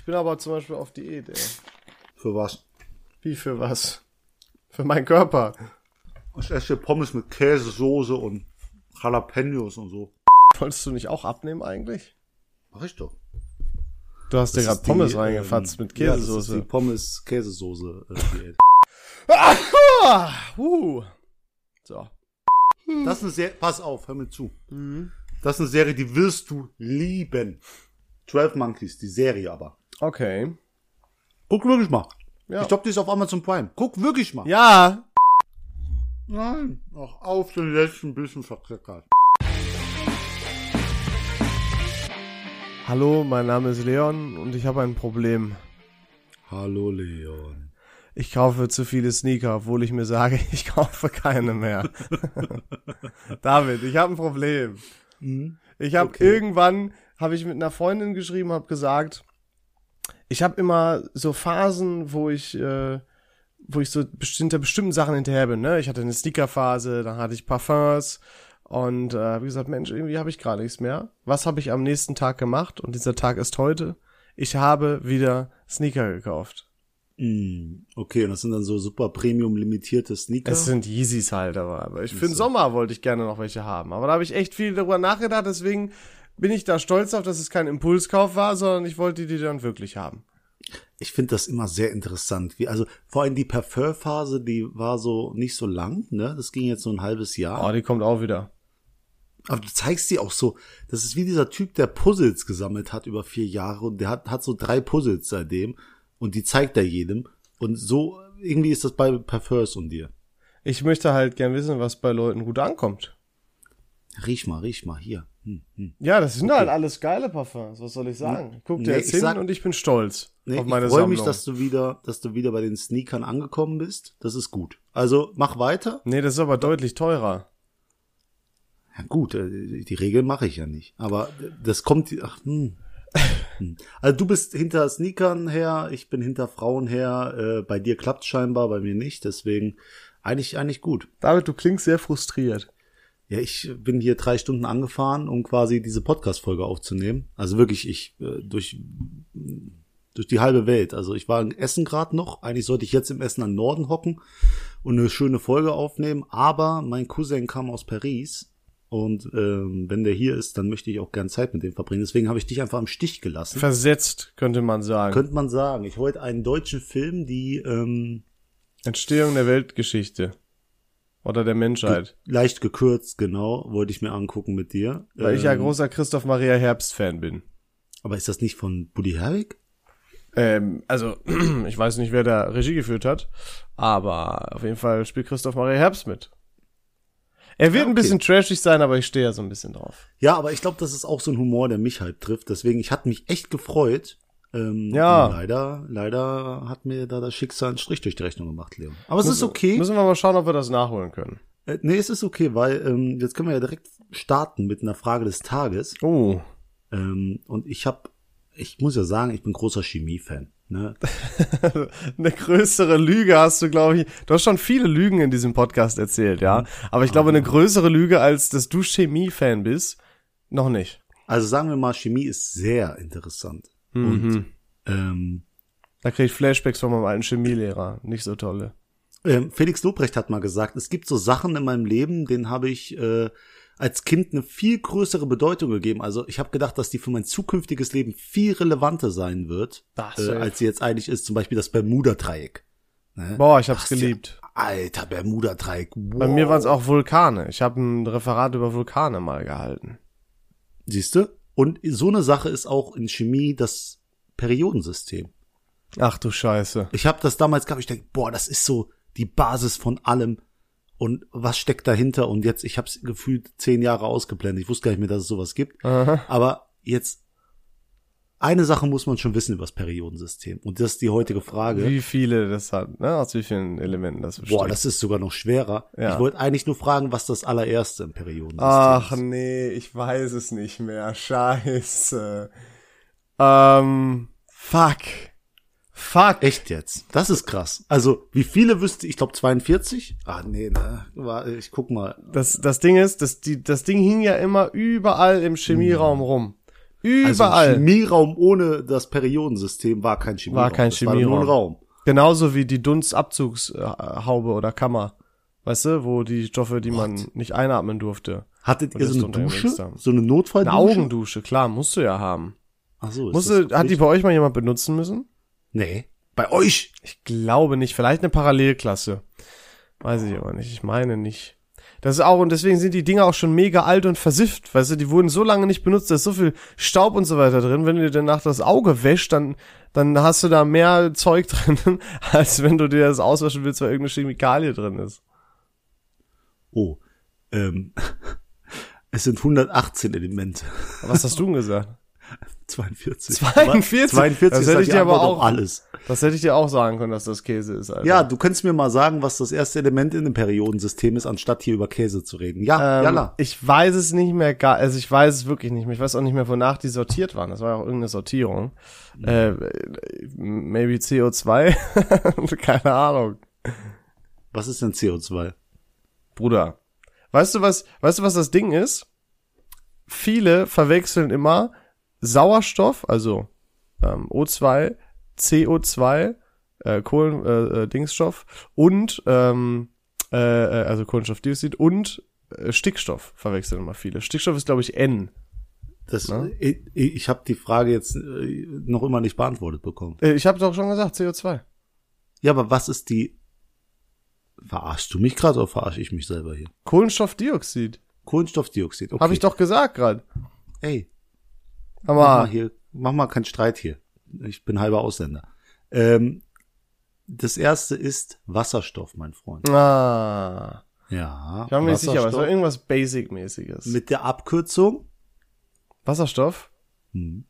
Ich bin aber zum Beispiel auf Diät, ey. Für was? Wie für was? Für meinen Körper. Ich esse Pommes mit Käse, Soße und Jalapenos und so. Wolltest du nicht auch abnehmen eigentlich? Mach ich doch. Du hast dir gerade die, Pommes ähm, reingefatzt mit Ja, das ist die Käsesoße. Pommes Käsesoße äh, Diät. Ah, uh. So. Das ist eine Serie, pass auf, hör mir zu. Das ist eine Serie, die wirst du lieben. 12 Monkeys, die Serie aber. Okay. Guck wirklich mal. Ja. Ich glaube, die ist auf Amazon Prime. Guck wirklich mal. Ja. Nein, auch auf den letzten bisschen verkleckert. Hallo, mein Name ist Leon und ich habe ein Problem. Hallo Leon. Ich kaufe zu viele Sneaker, obwohl ich mir sage, ich kaufe keine mehr. David, ich habe ein Problem. Ich habe Okay. irgendwann habe ich mit einer Freundin geschrieben, habe gesagt, ich habe immer so Phasen, wo ich äh, wo ich so bestimmte bestimmten Sachen hinterher bin. Ne? Ich hatte eine Sneakerphase, dann hatte ich Parfums und äh, wie gesagt, Mensch, irgendwie habe ich gerade nichts mehr. Was habe ich am nächsten Tag gemacht? Und dieser Tag ist heute. Ich habe wieder Sneaker gekauft. Mm, okay, und das sind dann so super Premium limitierte Sneaker. Es sind Yeezys halt, aber, aber ich, für den Sommer wollte ich gerne noch welche haben. Aber da habe ich echt viel darüber nachgedacht, deswegen bin ich da stolz auf, dass es kein Impulskauf war, sondern ich wollte die dann wirklich haben. ich finde das immer sehr interessant. Wie, also vor allem die Parfum-Phase, die war so nicht so lang, ne? Das ging jetzt so ein halbes Jahr. Oh, die kommt auch wieder. Aber du zeigst die auch so, das ist wie dieser Typ, der Puzzles gesammelt hat über vier Jahre und der hat, hat so drei Puzzles seitdem und die zeigt er jedem. Und so, irgendwie ist das bei Parfums und dir. Ich möchte halt gern wissen, was bei Leuten gut ankommt. Riech mal, riech mal, hier. Ja, das sind halt alles geile Parfums, was soll ich sagen? Guck dir Nee, jetzt ich hin sag- und ich bin stolz Nee, auf meine ich freue Sammlung. mich, dass du wieder, dass du wieder bei den Sneakern angekommen bist. Das ist gut. Also mach weiter. nee, das ist aber deutlich teurer. Ja gut, äh, die Regel mache ich ja nicht. Aber das kommt, ach, hm. Hm. Also du bist hinter Sneakern her, ich bin hinter Frauen her. Äh, bei dir klappt scheinbar, bei mir nicht. Deswegen eigentlich eigentlich gut. David, du klingst sehr frustriert. Ja, ich bin hier drei Stunden angefahren, um quasi diese Podcast-Folge aufzunehmen. Also wirklich, ich äh, durch durch die halbe Welt. Also ich war in Essen gerade noch. Eigentlich sollte ich jetzt im Essen an Norden hocken und eine schöne Folge aufnehmen. Aber mein Cousin kam aus Paris und ähm, wenn der hier ist, dann möchte ich auch gern Zeit mit dem verbringen. Deswegen habe ich dich einfach im Stich gelassen. Versetzt, könnte man sagen. Könnte man sagen. Ich wollte einen deutschen Film, die ähm, Entstehung der Weltgeschichte. Oder der Menschheit. leicht gekürzt, genau, wollte ich mir angucken mit dir. Weil ich ja Ähm, großer Christoph Maria Herbst-Fan bin. Aber ist das nicht von Buddy Herwig? Ähm, also, ich weiß nicht, wer da Regie geführt hat, aber auf jeden Fall spielt Christoph Maria Herbst mit. Er wird Ja, ein okay. bisschen trashig sein, aber ich stehe ja so ein bisschen drauf. Ja, aber ich glaube, das ist auch so ein Humor, der mich halt trifft. Deswegen, ich hatte mich echt gefreut. Ähm, Ja. Leider, leider hat mir da das Schicksal einen Strich durch die Rechnung gemacht, Leon. Aber es ist okay. Müssen wir mal schauen, ob wir das nachholen können. Äh, nee, es ist okay, weil ähm, jetzt können wir ja direkt starten mit einer Frage des Tages. Oh, Ähm, und ich habe, ich muss ja sagen, ich bin großer Chemie-Fan. Ne? eine größere Lüge hast du, glaube ich. Du hast schon viele Lügen in diesem Podcast erzählt, ja. Aber ich glaube, eine größere Lüge, als dass du Chemie-Fan bist, noch nicht. Also sagen wir mal, Chemie ist sehr interessant. Mhm. Und ähm, Da krieg ich Flashbacks von meinem alten Chemielehrer. Nicht so tolle. Ähm, Felix Lobrecht hat mal gesagt, es gibt so Sachen in meinem Leben, denen habe ich äh, als Kind eine viel größere Bedeutung gegeben. Also ich habe gedacht, dass die für mein zukünftiges Leben viel relevanter sein wird, Das äh, als sie jetzt eigentlich ist. Zum Beispiel das Bermuda-Dreieck. Ne? Boah, ich hab's ja- geliebt. Alter, Bermuda-Dreieck. Wow. Bei mir waren es auch Vulkane. Ich habe ein Referat über Vulkane mal gehalten. Siehst du? Und so eine Sache ist auch in Chemie das Periodensystem. Ach du Scheiße. Ich habe das damals gehabt, ich denke, boah, das ist so die Basis von allem. Und was steckt dahinter? Und jetzt, ich habe es gefühlt zehn Jahre ausgeblendet. Ich wusste gar nicht mehr, dass es sowas gibt. Aha. Aber jetzt, eine Sache muss man schon wissen über das Periodensystem. Und das ist die heutige Frage. Wie viele das hat, ne? Aus wie vielen Elementen das besteht. Boah, das ist sogar noch schwerer. Ja. Ich wollte eigentlich nur fragen, was das allererste im Periodensystem Ach ist. nee, ich weiß es nicht mehr. Scheiße. Ähm, fuck. Fuck. Echt jetzt? Das ist krass. Also, wie viele wüsste ich? glaube 42? Ah, nee, ne. Ich guck mal. Das, das Ding ist, das, die, das Ding hing ja immer überall im Chemieraum rum. Überall. Also Chemieraum ohne das Periodensystem war kein Chemieraum. War kein das War nur Chemieraum. ein Raum. Genauso wie die Dunstabzugshaube oder Kammer. Weißt du, wo die Stoffe, die man nicht einatmen durfte. Hattet ihr so eine Dusche? So eine Notfalldusche? Eine Augendusche, klar, musst du ja haben. Ach so, ist Musste, das hat die bei euch mal jemand benutzen müssen? Nee. Bei euch? Ich glaube nicht. Vielleicht eine Parallelklasse. Weiß ich aber nicht. Ich meine nicht. Das ist auch, und deswegen sind die Dinger auch schon mega alt und versifft. Weißt du, die wurden so lange nicht benutzt, da ist so viel Staub und so weiter drin. Wenn du dir danach das Auge wäschst, dann, dann hast du da mehr Zeug drin, als wenn du dir das auswaschen willst, weil irgendeine Chemikalie drin ist. Oh. Ähm. Es sind 118 Elemente. Was hast du denn gesagt? 42. 42? 42 Das ist hätte ich dir aber auch- alles. Das hätte ich dir auch sagen können, dass das Käse ist, Alter. Ja, du könntest mir mal sagen, was das erste Element in dem Periodensystem ist, anstatt hier über Käse zu reden. Ja, Ähm, jalla. ich weiß es nicht mehr gar, also ich weiß es wirklich nicht mehr. Ich weiß auch nicht mehr, wonach die sortiert waren. Das war ja auch irgendeine Sortierung. Äh, maybe CO2? Keine Ahnung. Was ist denn CO2? Bruder. Weißt du was, weißt du was das Ding ist? Viele verwechseln immer Sauerstoff, also ähm, O2, CO2, äh, Kohlen, äh, äh, Dingsstoff und ähm, äh, äh, also Kohlenstoffdioxid und äh, Stickstoff verwechseln immer viele. Stickstoff ist glaube ich N. Das, Ne? ich ich habe die Frage jetzt äh, noch immer nicht beantwortet bekommen. Äh, ich habe doch schon gesagt CO2. Ja, aber was ist die? Verarschst du mich gerade oder verarsche ich mich selber hier? Kohlenstoffdioxid. Kohlenstoffdioxid. Okay. Habe ich doch gesagt gerade. Ey, mach mal Aber hier, mach mal keinen Streit hier. Ich bin halber Ausländer. Ähm, das erste ist Wasserstoff, mein Freund. ah, Ja. ich war mir nicht sicher, aber es war irgendwas Basic-mäßiges. mit der Abkürzung. Wasserstoff? Hm.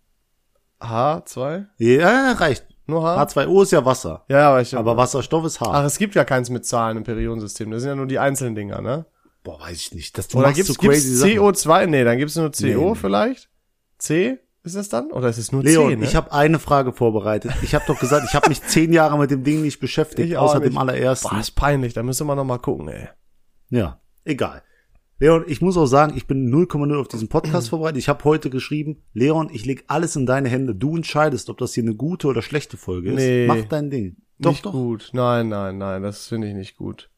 H2? Ja, reicht. Nur H? H2O ist ja Wasser. Ja, aber ich Aber Wasserstoff ist H. Ach, es gibt ja keins mit Zahlen im Periodensystem. Das sind ja nur die einzelnen Dinger, ne? Boah, weiß ich nicht. Das, du Oder gibt's, so crazy gibt's Sachen. CO2? Nee, dann gibt's nur CO nee. vielleicht? C? Ist das dann? Oder ist es nur Leon, C, ne? ich habe eine Frage vorbereitet. Ich habe doch gesagt, ich habe mich zehn Jahre mit dem Ding nicht beschäftigt, Ich außer dem allerersten. Boah, ist peinlich. Da müssen wir noch mal gucken, ey. Ja, egal. Leon, ich muss auch sagen, ich bin 0,0 auf diesen Podcast vorbereitet. Ich habe heute geschrieben, Leon, ich leg alles in deine Hände. Du entscheidest, ob das hier eine gute oder schlechte Folge ist. Nee. Mach dein Ding. Doch, nicht doch. gut. Nein, nein, nein, das finde ich nicht gut.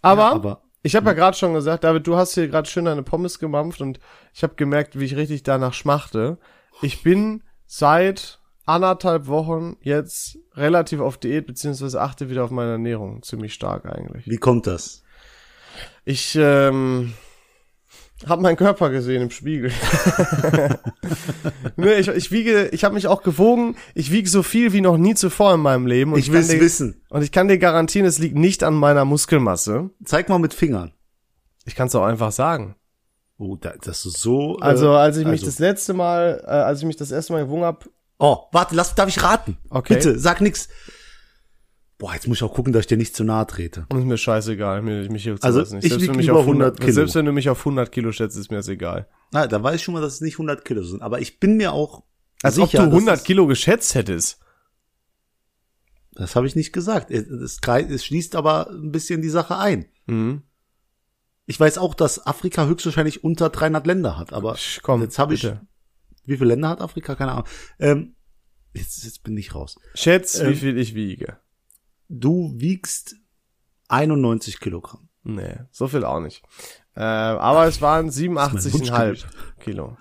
Aber, Ja, aber ich habe ja gerade schon gesagt, David, du hast hier gerade schön deine Pommes gemampft und ich habe gemerkt, wie ich richtig danach schmachte. Ich bin seit anderthalb Wochen jetzt relativ auf Diät, beziehungsweise achte wieder auf meine Ernährung. Ziemlich stark eigentlich. wie kommt das? Ich ähm, habe meinen Körper gesehen im Spiegel. nee, ich, ich wiege, ich habe mich auch gewogen. Ich wiege so viel wie noch nie zuvor in meinem Leben. Und Ich kann will's dir- wissen. Und ich kann dir garantieren, es liegt nicht an meiner Muskelmasse. Zeig mal mit Fingern. Ich kann es auch einfach sagen. Oh, da, das ist so. äh, Also als ich mich also- das letzte Mal, äh, als ich mich das erste Mal gewogen habe, Oh, warte, lass, darf ich raten? Okay. Bitte, sag nix. Boah, jetzt muss ich auch gucken, dass ich dir nicht zu nahe trete. ist mir scheißegal, mir, mich juckt's Also, nicht. ich Selbst wenn, du mich über auf 100 Kilo. selbst wenn du mich auf 100 Kilo schätzt, ist mir das egal. Na, da weiß ich schon mal, dass es nicht 100 Kilo sind. Aber ich bin mir auch Als sicher, ob du dass 100 es- Kilo geschätzt hättest. Das habe ich nicht gesagt. Es, es, schließt aber ein bisschen die Sache ein. Mhm. Ich weiß auch, dass Afrika höchstwahrscheinlich unter 300 Länder hat, aber Komm, jetzt habe ich, wie viele Länder hat Afrika? Keine Ahnung. Ähm, jetzt, jetzt bin ich raus. Schätz, wie Ähm, viel ich wiege. Du wiegst 91 Kilogramm. Nee, so viel auch nicht. Äh, aber es waren 87,5 Kilo.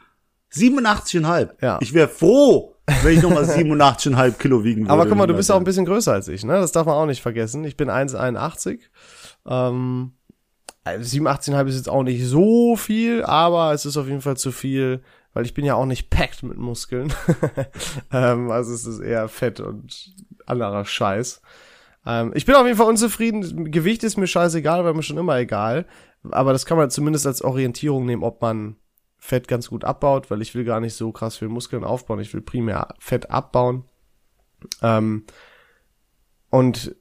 87,5. Ja. Ich wäre froh, wenn ich nochmal 87,5 Kilo wiegen würde. Aber guck mal, du bist auch ein bisschen größer als ich, ne? Das darf man auch nicht vergessen. Ich bin 1,81. Ähm, 87,5 ist jetzt auch nicht so viel, aber es ist auf jeden Fall zu viel, weil ich bin ja auch nicht packed mit Muskeln. ähm, also es ist eher Fett und anderer Scheiß. Ähm, ich bin auf jeden Fall unzufrieden. Gewicht ist mir scheißegal, war mir schon immer egal. Aber das kann man zumindest als Orientierung nehmen, ob man Fett ganz gut abbaut, weil ich will gar nicht so krass viel Muskeln aufbauen. Ich will primär Fett abbauen. Ähm, und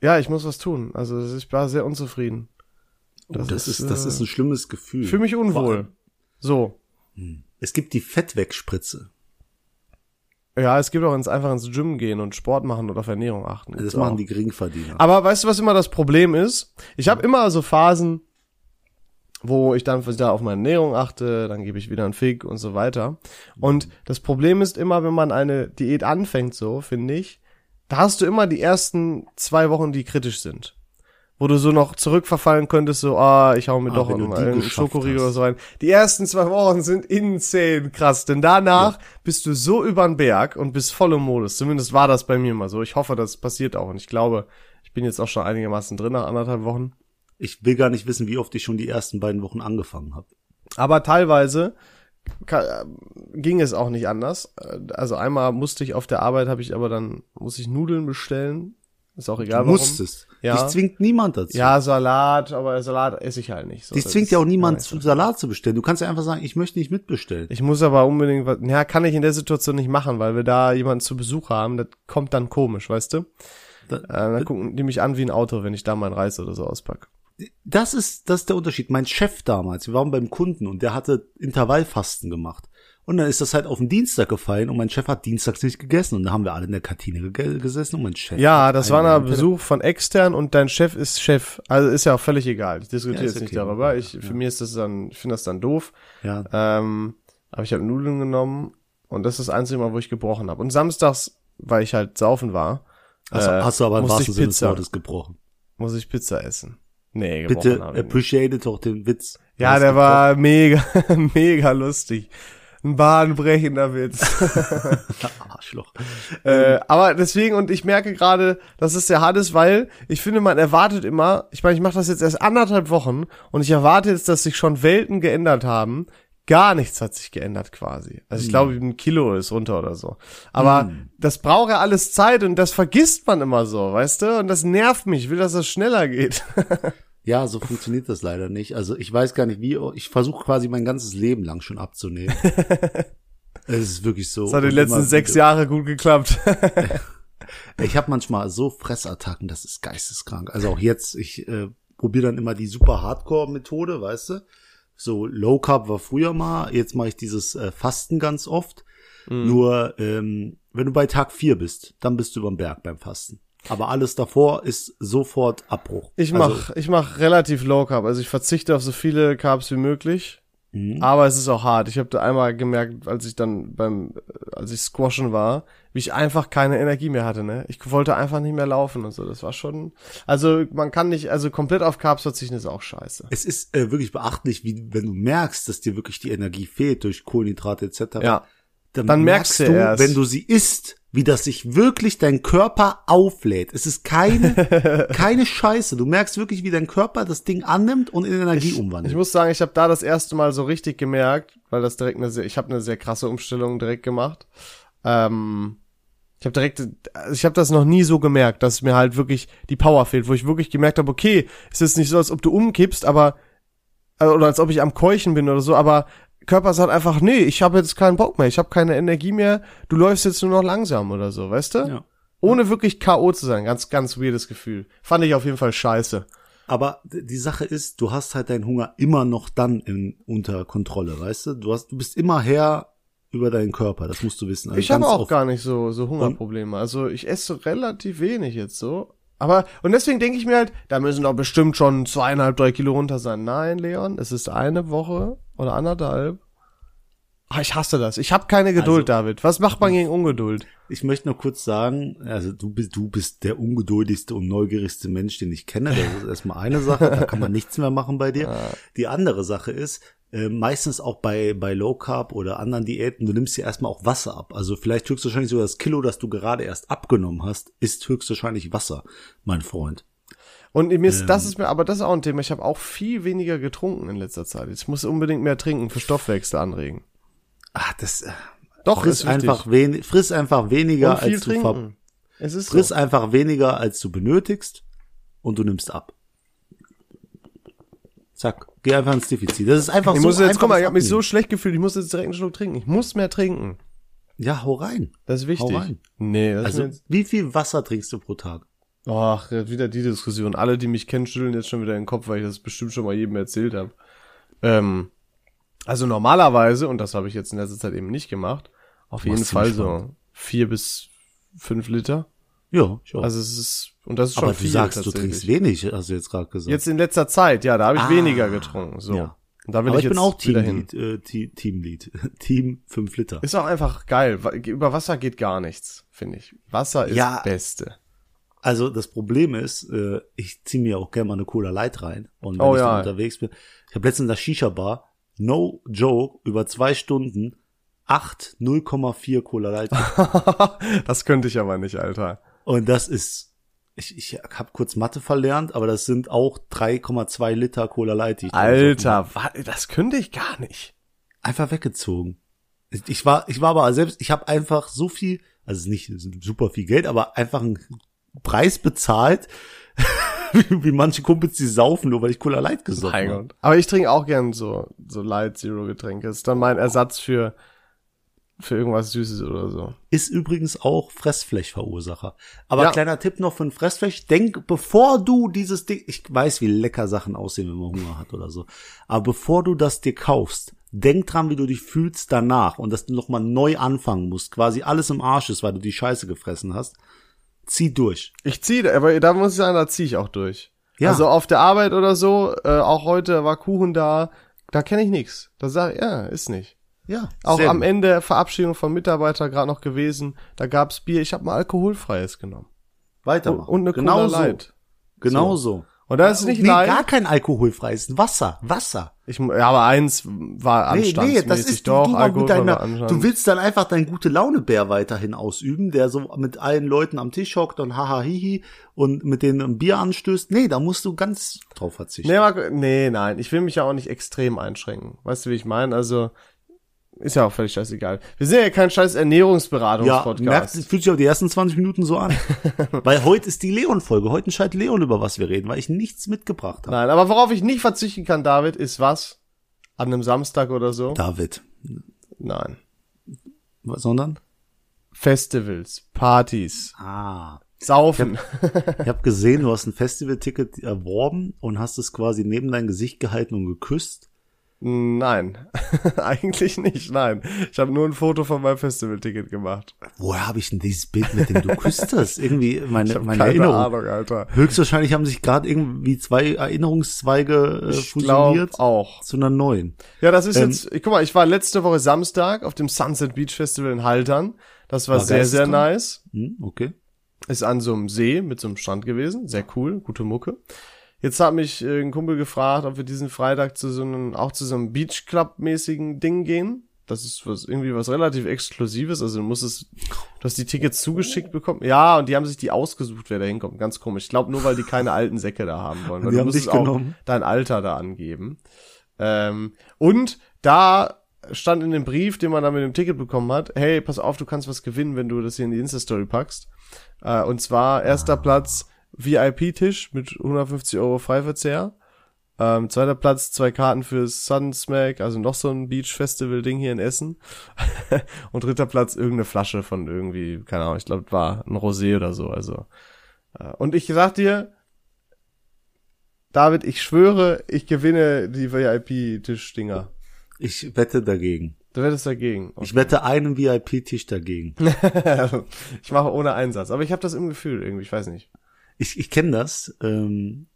ja, ich muss was tun. Also ich war sehr unzufrieden. Oh, das, ist, das äh, ist ein schlimmes Gefühl. Ich fühle mich unwohl. So. Es gibt die Fettwegspritze. Ja, es gibt auch ins, einfach ins Gym gehen und Sport machen und auf Ernährung achten. Das machen auch. die Geringverdiener. Aber weißt du, was immer das Problem ist? Ich habe immer so Phasen, wo ich dann wieder auf meine Ernährung achte, dann gebe ich wieder einen Fick und so weiter. Und das Problem ist immer, wenn man eine Diät anfängt, so finde ich, da hast du immer die ersten zwei Wochen, die kritisch sind. Wo du so noch zurückverfallen könntest, so, ah, ich hau mir Ah, doch die einen Schokoriegel oder so rein. Die ersten zwei Wochen sind insane krass, denn danach bist du so übern Berg und bist voll im Modus. Zumindest war das bei mir mal so. Ich hoffe, das passiert auch. Und ich glaube, ich bin jetzt auch schon einigermaßen drin nach anderthalb Wochen. Ich will gar nicht wissen, wie oft ich schon die ersten beiden Wochen angefangen habe. Aber teilweise ka- ging es auch nicht anders. Äh, Also einmal musste ich auf der Arbeit, habe ich aber dann, muss ich Nudeln bestellen. Ist auch egal, du warum. musstest. Ja. Dich zwingt niemand dazu. Ja, Salat, aber Salat esse ich halt nicht. So, Dich zwingt ja auch niemand zu. Salat zu bestellen. Du kannst ja einfach sagen, ich möchte nicht mitbestellen. Ich muss aber unbedingt was, ja, kann ich in der Situation nicht machen, weil wir da jemanden zu Besuch haben, das kommt dann komisch, weißt du? Da- Äh, dann gucken die mich an wie ein Auto, wenn ich da meinen Reis oder so auspacke. Das ist, das ist der Unterschied. Mein Chef damals, wir waren beim Kunden und der hatte Intervallfasten gemacht. Und dann ist das halt auf den Dienstag gefallen und mein Chef hat dienstags nicht gegessen und da haben wir alle in der Kantine ge gesessen und mein Chef. Ja, das war ein Besuch von extern und dein Chef ist Chef. Also ist ja auch völlig egal. Ich diskutiere Ja, jetzt nicht okay. darüber. Ich, für mich ist das dann, ich finde das dann doof. Ja, Ähm, aber ich habe Nudeln genommen und das ist das einzige Mal, wo ich gebrochen habe. Und samstags, weil ich halt saufen war, also, äh, hast du aber im wahrsten Sinne des. Wortes gebrochen. muss ich Pizza essen. Nee, gebrochen Bitte nicht. appreciate doch den Witz. Ja, der gebrochen. war mega, mega lustig. Ein bahnbrechender Witz. Arschloch. äh, aber deswegen, und ich merke gerade, dass es sehr hart ist, weil ich finde, man erwartet immer, ich meine, ich mache das jetzt erst anderthalb Wochen und ich erwarte jetzt, dass sich schon Welten geändert haben. Gar nichts hat sich geändert quasi. Also ich glaube, ein Kilo ist runter oder so. Aber das braucht ja alles Zeit und das vergisst man immer so, weißt du? Und das nervt mich. Ich will, dass das schneller geht. Ja, so funktioniert das leider nicht. Also ich weiß gar nicht wie, ich versuche quasi mein ganzes Leben lang schon abzunehmen. es ist wirklich so. Das hat den letzten sechs Jahre gut geklappt. Ich habe manchmal so Fressattacken, das ist geisteskrank. Also auch jetzt, ich äh, probiere dann immer die super Hardcore-Methode, weißt du? So Low Carb war früher mal, jetzt mache ich dieses äh, Fasten ganz oft. Mhm. Nur ähm, wenn du bei Tag vier bist, dann bist du überm Berg beim Fasten. Aber alles davor ist sofort Abbruch. Ich Also, mach, ich mach relativ low carb. Also ich verzichte auf so viele Carbs wie möglich. Mhm. Aber es ist auch hart. Ich habe da einmal gemerkt, als ich dann beim, als ich squashen war, wie ich einfach keine Energie mehr hatte, ne? Ich wollte einfach nicht mehr laufen und so. Das war schon, also man kann nicht, also komplett auf Carbs verzichten ist auch scheiße. Es ist äh, wirklich beachtlich, wie wenn du merkst, dass dir wirklich die Energie fehlt durch Kohlenhydrate etc. Ja. dann, Dann merkst merkst du du, erst. wenn du sie isst, wie das sich wirklich dein Körper auflädt. Es ist keine, keine Scheiße. Du merkst wirklich, wie dein Körper das Ding annimmt und in Energie Ich umwandelt. muss sagen, ich habe da das erste Mal so richtig gemerkt, weil das direkt eine sehr, ich habe eine sehr krasse Umstellung direkt gemacht. Ähm, ich habe direkt, ich habe das noch nie so gemerkt, dass mir halt wirklich die Power fehlt, wo ich wirklich gemerkt habe, okay, es ist nicht so, als ob du umkippst, aber äh, oder als ob ich am Keuchen bin oder so, aber Körper sagt einfach, nee, ich habe jetzt keinen Bock mehr, ich habe keine Energie mehr, du läufst jetzt nur noch langsam oder so, weißt du? Ja. Ohne wirklich K.O. zu sein, ganz, ganz weirdes Gefühl. Fand ich auf jeden Fall scheiße. Aber die Sache ist, du hast halt deinen Hunger immer noch dann in, unter Kontrolle, weißt du? Du hast, du bist immer Herr über deinen Körper, das musst du wissen. Also Ich habe auch oft. gar nicht so, so Hungerprobleme. Also ich esse relativ wenig jetzt so. Aber, und deswegen denke ich mir halt, da müssen doch bestimmt schon zweieinhalb, drei Kilo runter sein. Nein, Leon, es ist eine Woche oder anderthalb. Ah, ich hasse das. Ich habe keine Geduld, Also- David. Was macht man gegen Ungeduld? Ich möchte nur kurz sagen, also du bist, du bist der ungeduldigste und neugierigste Mensch, den ich kenne. Das ist erstmal eine Sache, da kann man nichts mehr machen bei dir. Die andere Sache ist, äh, meistens auch bei, bei Low Carb oder anderen Diäten, du nimmst dir erstmal auch Wasser ab. Also vielleicht höchstwahrscheinlich sogar das Kilo, das du gerade erst abgenommen hast, ist höchstwahrscheinlich Wasser, mein Freund. Und mir ist, Ähm. das ist mir, aber das ist auch ein Thema. Ich habe auch viel weniger getrunken in letzter Zeit. Ich muss unbedingt mehr trinken, für Stoffwechsel anregen. Ah, das, äh, Doch, friss ist wichtig. einfach wen, friss einfach weniger, als du ver trinken. Es ist friss so. einfach weniger, als du benötigst und du nimmst ab. Zack, geh einfach ins Defizit. Das ist einfach Ich so muss jetzt, guck mal, ich habe mich so schlecht gefühlt, ich muss jetzt direkt einen Schluck trinken. Ich muss mehr trinken. Ja, hau rein. Das ist wichtig. Hau rein. Nee, das Also, ist wie viel Wasser trinkst du pro Tag? Ach, wieder die Diskussion. Alle, die mich kennen, schütteln jetzt schon wieder den Kopf, weil ich das bestimmt schon mal jedem erzählt habe. Ähm, also normalerweise, und das habe ich jetzt in letzter Zeit eben nicht gemacht, auf jeden Fall so vier bis fünf Liter. Ja, auch. Also es ist, und das ist schon Aber viel du sagst, du trinkst wenig, hast du jetzt gerade gesagt. Jetzt in letzter Zeit, ja, da habe ich Ah, weniger getrunken. So. ja. Und da will Aber ich ich jetzt bin auch. Teamlead, äh, Te- Teamlead, Team 5 Liter. Ist auch einfach geil. Über Wasser geht gar nichts, finde ich. Wasser ist Ja. das Beste. Also das Problem ist, äh, ich ziehe mir auch gerne mal eine Cola Light rein. Und wenn Oh ich ja. dann unterwegs bin, ich habe letztens in der Shisha-Bar, no joke, über zwei Stunden, 8, 0,4 Cola Light. das könnte ich aber nicht, Alter. Und das ist, ich, ich habe kurz Mathe verlernt, aber das sind auch 3,2 Liter Cola Light. Die ich Alter, das könnte ich gar nicht. einfach weggezogen. Ich- war, ich war aber selbst, ich habe einfach so viel, also nicht super viel Geld, aber einfach einen Preis bezahlt, wie, manche Kumpels, die saufen, nur weil ich Cola Light gesoffen habe. Aber ich trinke auch gern so, so Light Zero Getränke. Ist dann mein Ersatz für, für irgendwas Süßes oder so. Ist übrigens auch Fressfleischverursacher. Aber Ja. kleiner Tipp noch für ein Fressfleisch, denk, bevor du dieses Ding, ich weiß, wie lecker Sachen aussehen, wenn man Hunger hat oder so, aber bevor du das dir kaufst, denk dran, wie du dich fühlst danach und dass du nochmal neu anfangen musst, quasi alles im Arsch ist, weil du die Scheiße gefressen hast. Zieh durch. Ich ziehe, aber da muss ich sagen, da ziehe ich auch durch. Ja. Also auf der Arbeit oder so, äh, auch heute war Kuchen da, da kenne ich nichts. Da sag ich, ja, ist nicht. Ja. Auch am gut. Ende Verabschiedung von Mitarbeiter gerade noch gewesen, da gab's Bier, ich habe mal alkoholfreies genommen. Und, Weitermachen. und eine genau Cola so. Light. Genau so. Und da ist nicht nee, gar kein alkoholfreies Wasser. Wasser. Ich, ja, aber eins war Nee, anstandsmäßig nee, das ist doch, du, du, Alkohol deiner, du willst dann einfach deinen gute Laune Bär weiterhin ausüben, der so mit allen Leuten am Tisch hockt und haha hihi und mit denen ein Bier anstößt. Nee, da musst du ganz drauf verzichten. Nee, Marco, nee, nein, ich will mich ja auch nicht extrem einschränken. Weißt du, wie ich meine? Also, ist ja auch völlig scheißegal. Wir sind ja kein scheiß ja, Ernährungsberatungspodcast. merkt, fühlt sich auch die ersten 20 Minuten so an. weil heute ist die Leon-Folge. Heute entscheidet Leon, über was wir reden, weil ich nichts mitgebracht habe. Nein, aber worauf ich nicht verzichten kann, David, ist was? An einem Samstag oder so? David. Nein. Was, sondern? Festivals, Partys, Ah. Saufen. Ich habe gesehen, du hast ein Festivalticket erworben und hast es quasi neben dein Gesicht gehalten und geküsst. Nein, eigentlich nicht, nein. Ich habe nur ein Foto von meinem Festivalticket gemacht. Woher habe ich denn dieses Bild, mit dem du küsstest? Irgendwie meine, Ich meine keine Erinnerung. Ahnung, Alter. Höchstwahrscheinlich haben sich gerade irgendwie zwei Erinnerungszweige äh, Ich fusioniert auch. zu einer neuen. Ja, das ist Ähm, jetzt, ich, guck mal, ich war letzte Woche Samstag auf dem Sunset Beach Festival in Haltern. Das war, War sehr, sehr geisteskrank. nice. Hm, okay. Ist an so einem See mit so einem Strand gewesen. Sehr cool, gute Mucke. Jetzt hat mich äh, ein Kumpel gefragt, ob wir diesen Freitag zu so einem, auch zu so einem Beach Club mäßigen Ding gehen. Das ist was, irgendwie was relativ Exklusives. Also du musst es, du hast die Tickets zugeschickt bekommen. Ja, und die haben sich die ausgesucht, wer da hinkommt. Ganz komisch. Ich glaube nur, weil die keine alten Säcke da haben wollen. Weil Die du musst auch genommen. dein Alter da angeben. Ähm, und da stand in dem Brief, den man da mit dem Ticket bekommen hat, hey, pass auf, du kannst was gewinnen, wenn du das hier in die Insta-Story packst. Äh, und zwar erster Platz VIP-Tisch mit 150 Euro Freiverzehr. Ähm, zweiter Platz zwei Karten fürs Sunsmack, also noch so ein Beach-Festival-Ding hier in Essen. und dritter Platz irgendeine Flasche von irgendwie, keine Ahnung, ich glaube, war ein Rosé oder so. Also äh, und ich sag dir, David, ich schwöre, ich gewinne die VIP-Tischdinger. Ich wette dagegen. Du wettest dagegen. Ich wette einen VIP-Tisch dagegen. ich mache ohne Einsatz, aber ich habe das im Gefühl irgendwie, ich weiß nicht. Ich, ich kenne das. Ähm,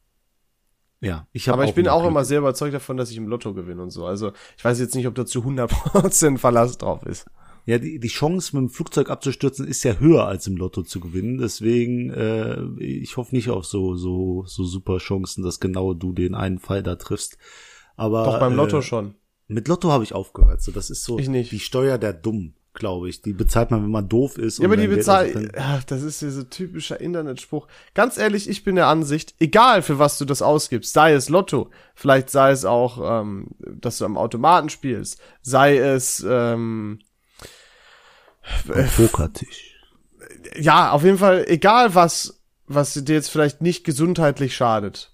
ja, ich habe Aber ich bin auch Glück. immer sehr überzeugt davon, dass ich im Lotto gewinne und so. Also ich weiß jetzt nicht, ob da zu 100% Verlass drauf ist. Ja, die, die Chance, mit dem Flugzeug abzustürzen, ist ja höher als im Lotto zu gewinnen. Deswegen, äh, ich hoffe nicht auf so, so, so super Chancen, dass genau du den einen Fall da triffst. Aber Doch beim Lotto äh, schon. Mit Lotto habe ich aufgehört. So, das ist so Ich nicht. die Steuer der Dumm, glaube ich. Die bezahlt man, wenn man doof ist. Ja, aber die bezahlt, das ist dieser typischer Internetspruch. Ganz ehrlich, ich bin der Ansicht, egal für was du das ausgibst, sei es Lotto, vielleicht sei es auch, ähm, dass du am Automaten spielst, sei es, ähm, Ein Pokertisch. ja, auf jeden Fall, egal was, was dir jetzt vielleicht nicht gesundheitlich schadet.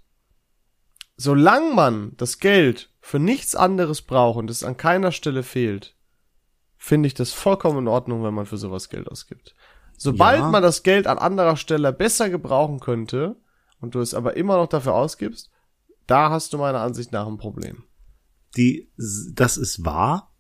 Solange man das Geld für nichts anderes braucht und es an keiner Stelle fehlt, finde ich das vollkommen in Ordnung, wenn man für sowas Geld ausgibt. Sobald Ja. man das Geld an anderer Stelle besser gebrauchen könnte und du es aber immer noch dafür ausgibst, da hast du meiner Ansicht nach ein Problem. Die, das ist wahr.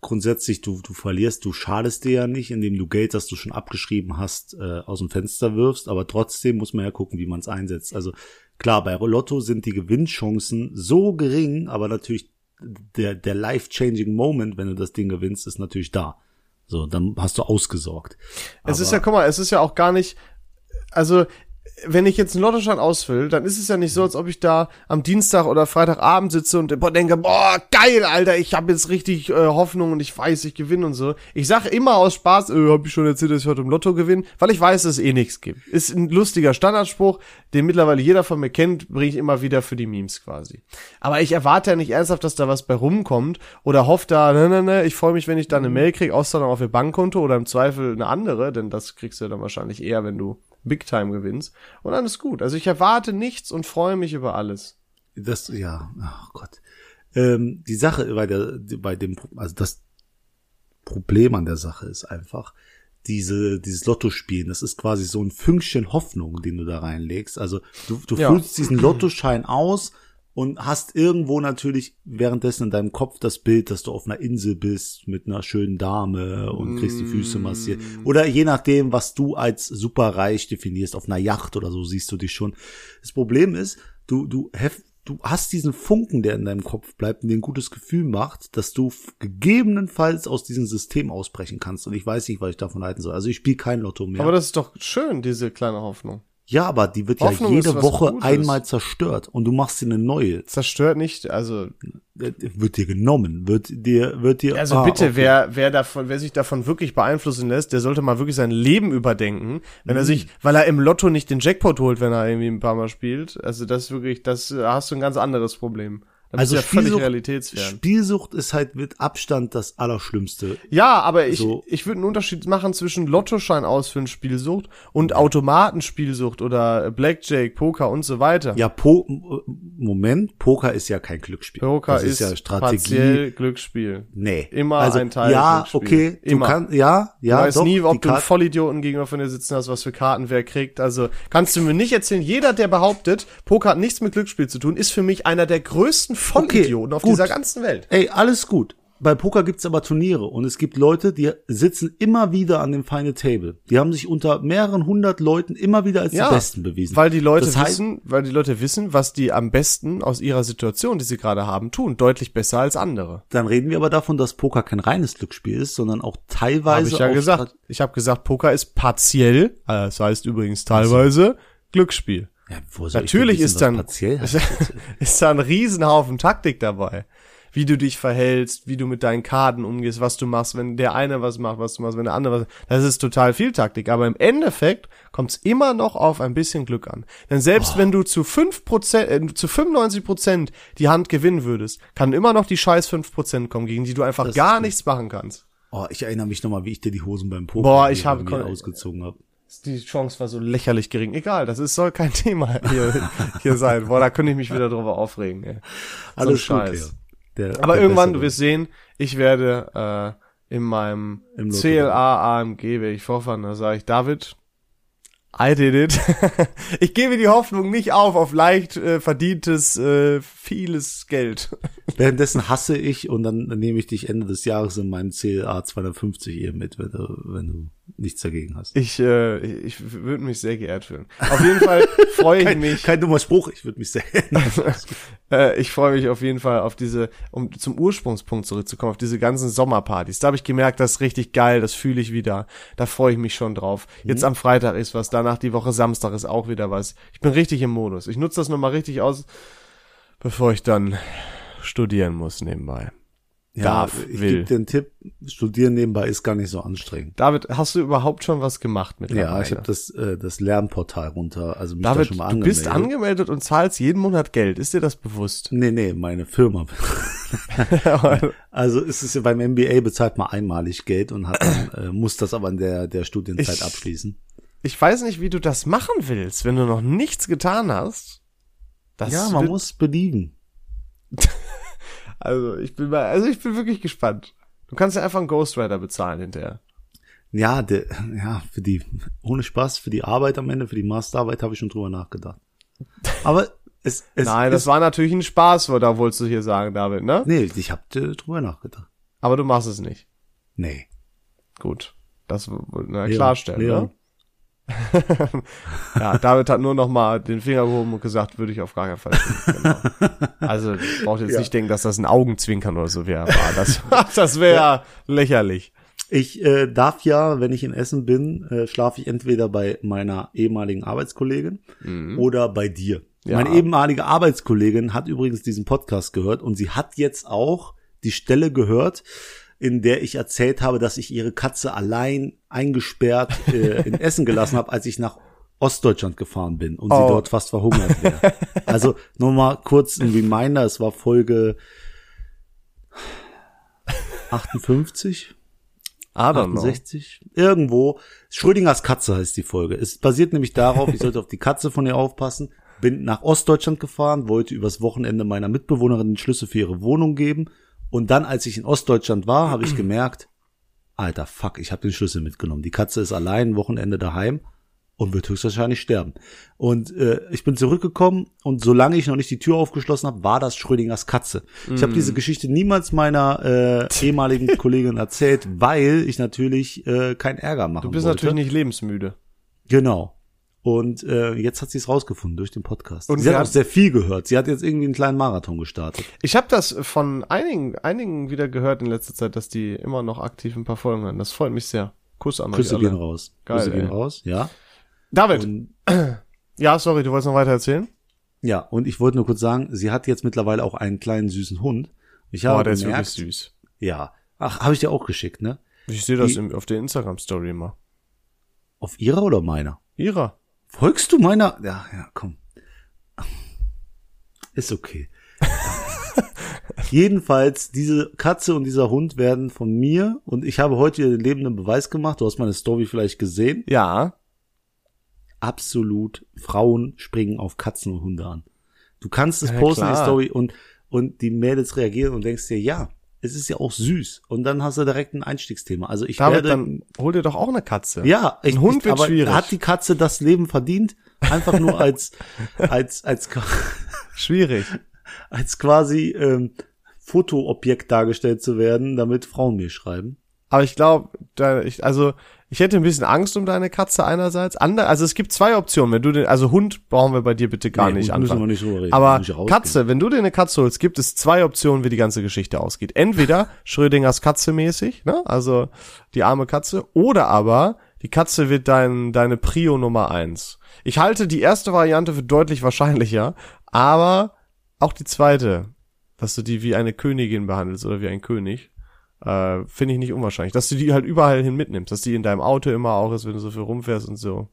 grundsätzlich, du, du verlierst, du schadest dir ja nicht, indem du Geld, das du schon abgeschrieben hast, äh, aus dem Fenster wirfst, aber trotzdem muss man ja gucken, wie man es einsetzt. Also klar, bei Lotto sind die Gewinnchancen so gering, aber natürlich der, der life-changing Moment, wenn du das Ding gewinnst, ist natürlich da. So, dann hast du ausgesorgt. Es ist ja, guck mal, es ist ja auch gar nicht, also wenn ich jetzt einen Lottoschein ausfülle, dann ist es ja nicht so, als ob ich da am Dienstag oder Freitagabend sitze und denke, boah, geil, Alter, ich habe jetzt richtig äh, Hoffnung und ich weiß, ich gewinne und so. Ich sage immer aus Spaß, äh, hab ich schon erzählt, dass ich heute im Lotto gewinne, weil ich weiß, dass es eh nichts gibt. Ist ein lustiger Standardspruch, den mittlerweile jeder von mir kennt, bringe ich immer wieder für die Memes quasi. Aber ich erwarte ja nicht ernsthaft, dass da was bei rumkommt oder hoffe da, ne, ne, ne, ich freue mich, wenn ich da eine Mail kriege, Auszahlung auf ihr Bankkonto oder im Zweifel eine andere, denn das kriegst du dann wahrscheinlich eher, wenn du Big Time gewinnst. Und dann ist gut. Also ich erwarte nichts und freue mich über alles. Das, ja, oh Gott. Ähm, die Sache bei der, bei dem, also das Problem an der Sache ist einfach, diese, dieses Lottospielen, das ist quasi so ein Fünkchen Hoffnung, den du da reinlegst. Also du, du ja. füllst diesen Lottoschein aus und hast irgendwo natürlich währenddessen in deinem Kopf das Bild, dass du auf einer Insel bist mit einer schönen Dame und kriegst die Füße massiert. Mm. Oder je nachdem, was du als superreich definierst, auf einer Yacht oder so siehst du dich schon. Das Problem ist, du, du, heft, du hast diesen Funken, der in deinem Kopf bleibt und dir ein gutes Gefühl macht, dass du gegebenenfalls aus diesem System ausbrechen kannst. Und ich weiß nicht, was ich davon halten soll. Also ich spiele kein Lotto mehr. Aber das ist doch schön, diese kleine Hoffnung. Ja, aber die wird Hoffnung ja jede Woche Gutes. einmal zerstört und du machst sie eine neue. Zerstört nicht, also äh, wird dir genommen, wird dir wird dir Also ah, bitte, okay. wer wer davon wer sich davon wirklich beeinflussen lässt, der sollte mal wirklich sein Leben überdenken, wenn mhm. er sich, weil er im Lotto nicht den Jackpot holt, wenn er irgendwie ein paar mal spielt. Also das ist wirklich, das hast du ein ganz anderes Problem. Dann also ja Spielsucht, Spielsucht ist halt mit Abstand das Allerschlimmste. Ja, aber ich, so. ich würde einen Unterschied machen zwischen Lottoschein ausfüllen Spielsucht und Automatenspielsucht oder Blackjack, Poker und so weiter. Ja, po Moment, Poker ist ja kein Glücksspiel. Poker das ist, ist ja Strategie. partiell Glücksspiel. Nee. Immer also, ein Teil Ja, Glücksspiel. okay. Du Immer. Kann, ja, ja. Du weißt doch, nie, ob du einen Vollidioten gegenüber von dir sitzen hast, was für Karten wer kriegt. Also kannst du mir nicht erzählen, jeder, der behauptet, Poker hat nichts mit Glücksspiel zu tun, ist für mich einer der größten Vollidioten okay, auf gut. dieser ganzen Welt. Ey, alles gut. Bei Poker gibt's aber Turniere und es gibt Leute, die sitzen immer wieder an dem Final Table. Die haben sich unter mehreren hundert Leuten immer wieder als ja, die Besten bewiesen. Weil die Leute das wissen, weil die Leute wissen, was die am besten aus ihrer Situation, die sie gerade haben, tun. Deutlich besser als andere. Dann reden wir aber davon, dass Poker kein reines Glücksspiel ist, sondern auch teilweise. Hab ich ja gesagt. Ich habe gesagt, Poker ist partiell, äh, das heißt übrigens teilweise Glücksspiel. Ja, Natürlich ist dann ist, ist da ein Riesenhaufen Taktik dabei. Wie du dich verhältst, wie du mit deinen Karten umgehst, was du machst, wenn der eine was macht, was du machst, wenn der andere was. Das ist total viel Taktik. Aber im Endeffekt kommt es immer noch auf ein bisschen Glück an. Denn selbst oh. wenn du zu fünf Prozent, äh, zu 95 Prozent die Hand gewinnen würdest, kann immer noch die scheiß fünf Prozent kommen, gegen die du einfach das gar nichts machen kannst. Oh, ich erinnere mich nochmal, wie ich dir die Hosen beim Poker Boah, ich habe ausgezogen habe die Chance war so lächerlich gering. Egal, das ist, soll kein Thema hier, hier sein. Boah, da könnte ich mich wieder drüber aufregen. Ey. Alles so Scheiß. Der, Aber der irgendwann, du wirst sehen, ich werde äh, in meinem CLA AMG, werde ich vorfahren, da sage ich, David, I did it. ich gebe die Hoffnung nicht auf, auf leicht äh, verdientes, äh, vieles Geld. Währenddessen hasse ich und dann nehme ich dich Ende des Jahres in meinem CLA 250 hier mit, wenn du, wenn du nichts dagegen hast. Ich, äh, ich würde mich sehr geehrt fühlen. Auf jeden Fall freue ich kein, mich. Kein dummer Spruch, ich würde mich sehr äh, Ich freue mich auf jeden Fall auf diese, um zum Ursprungspunkt zurückzukommen, auf diese ganzen Sommerpartys. Da habe ich gemerkt, das ist richtig geil, das fühle ich wieder. Da freue ich mich schon drauf. Jetzt mhm. am Freitag ist was, danach die Woche Samstag ist auch wieder was. Ich bin richtig im Modus. Ich nutze das nochmal richtig aus, bevor ich dann studieren muss nebenbei ja, darf, ich will. gebe dir einen Tipp, studieren nebenbei ist gar nicht so anstrengend. David, hast du überhaupt schon was gemacht mit Ja, ich habe das, äh, das Lernportal runter, also mich David, da schon mal angemeldet. du bist angemeldet und zahlst jeden Monat Geld, ist dir das bewusst? Nee, nee, meine Firma. also ist es ja beim MBA bezahlt man einmalig Geld und hat dann, äh, muss das aber in der, der Studienzeit ich, abschließen. Ich weiß nicht, wie du das machen willst, wenn du noch nichts getan hast. Das ja, man muss belieben. Also ich bin mal, also ich bin wirklich gespannt. Du kannst ja einfach einen Ghostwriter bezahlen hinterher. Ja, der, ja, für die, ohne Spaß, für die Arbeit am Ende, für die Masterarbeit habe ich schon drüber nachgedacht. Aber es, es Nein, das war natürlich ein Spaß, da wolltest du hier sagen, David, ne? Nee, ich habe drüber nachgedacht. Aber du machst es nicht. Nee. Gut. Das Leon, klarstellen, Leon. ne? ja, David hat nur noch mal den Finger gehoben und gesagt, würde ich auf gar keinen Fall. Genau. Also braucht jetzt Ja. nicht denken, dass das ein Augenzwinkern oder so wäre. Das, das wäre lächerlich. Ich äh, darf ja, wenn ich in Essen bin, äh, schlafe ich entweder bei meiner ehemaligen Arbeitskollegin oder bei dir. Mhm. Ja. Meine ehemalige Arbeitskollegin hat übrigens diesen Podcast gehört und sie hat jetzt auch die Stelle gehört, in der ich erzählt habe, dass ich ihre Katze allein eingesperrt äh, in Essen gelassen habe, als ich nach Ostdeutschland gefahren bin und Oh. sie dort fast verhungert wäre. Also nur mal kurz ein Reminder, es war Folge 58, I don't know. 68, irgendwo. Schrödingers Katze heißt die Folge. Es basiert nämlich darauf, ich sollte auf die Katze von ihr aufpassen. Bin nach Ostdeutschland gefahren, wollte übers Wochenende meiner Mitbewohnerin den Schlüssel für ihre Wohnung geben. Und dann, als ich in Ostdeutschland war, habe ich gemerkt, alter Fuck, ich habe den Schlüssel mitgenommen. Die Katze ist allein ein Wochenende daheim und wird höchstwahrscheinlich sterben. Und äh, ich bin zurückgekommen und solange ich noch nicht die Tür aufgeschlossen habe, war das Schrödingers Katze. Ich habe diese Geschichte niemals meiner äh, ehemaligen Kollegin erzählt, weil ich natürlich äh, keinen Ärger machen Du bist wollte. natürlich nicht lebensmüde. Genau. Und äh, jetzt hat sie es rausgefunden durch den Podcast. Und sie hat auch sehr viel gehört. Sie hat jetzt irgendwie einen kleinen Marathon gestartet. Ich habe das von einigen, einigen wieder gehört in letzter Zeit, dass die immer noch aktiv ein paar Folgen hören. Das freut mich sehr. Kuss an alle. gehen raus. Geil, gehen ey. raus, ja. David, Und, ja, sorry, du wolltest noch weiter erzählen? ja, und ich wollte nur kurz sagen, sie hat jetzt mittlerweile auch einen kleinen süßen Hund. Ich habe Boah, der ist gemerkt, wirklich süß. ja. Ach, habe ich dir auch geschickt, ne? Ich sehe das Die- im, auf der Instagram-Story immer. Auf ihrer oder meiner? Ihrer. Folgst du meiner? Ja, ja, komm. Ist okay. Jedenfalls, diese Katze und dieser Hund werden von mir und ich habe heute den lebenden Beweis gemacht. Du hast meine Story vielleicht gesehen. Ja. Absolut, Frauen springen auf Katzen und Hunde an. Du kannst es Ja, posten in die klar. Story und und die Mädels reagieren und denkst dir, ja, es ist ja auch süß. Und dann hast du direkt ein Einstiegsthema. Also ich David, werde dann hol dir doch auch eine Katze. ja, ich, Ein Hund ich, wird aber schwierig. hat die Katze das Leben verdient? Einfach nur als als als Schwierig. als quasi ähm, Fotoobjekt dargestellt zu werden, damit Frauen mir schreiben. Aber ich glaube, da, ich, also ich hätte ein bisschen Angst um deine Katze einerseits. Ander, also es gibt zwei Optionen. Wenn du den, also Hund brauchen wir bei dir bitte gar Nee, nicht Hund müssen anfangen. wir nicht drüber reden. Aber. Katze, wenn du dir eine Katze holst, gibt es zwei Optionen, wie die ganze Geschichte ausgeht. Entweder Schrödingers Katze mäßig, ne? Also die arme Katze, oder aber die Katze wird dein, deine Prio Nummer eins. Ich halte die erste Variante für deutlich wahrscheinlicher, aber auch die zweite, dass du die wie eine Königin behandelst oder wie ein König, äh, finde ich nicht unwahrscheinlich. Dass du die halt überall hin mitnimmst, dass die in deinem Auto immer auch ist, wenn du so viel rumfährst und so.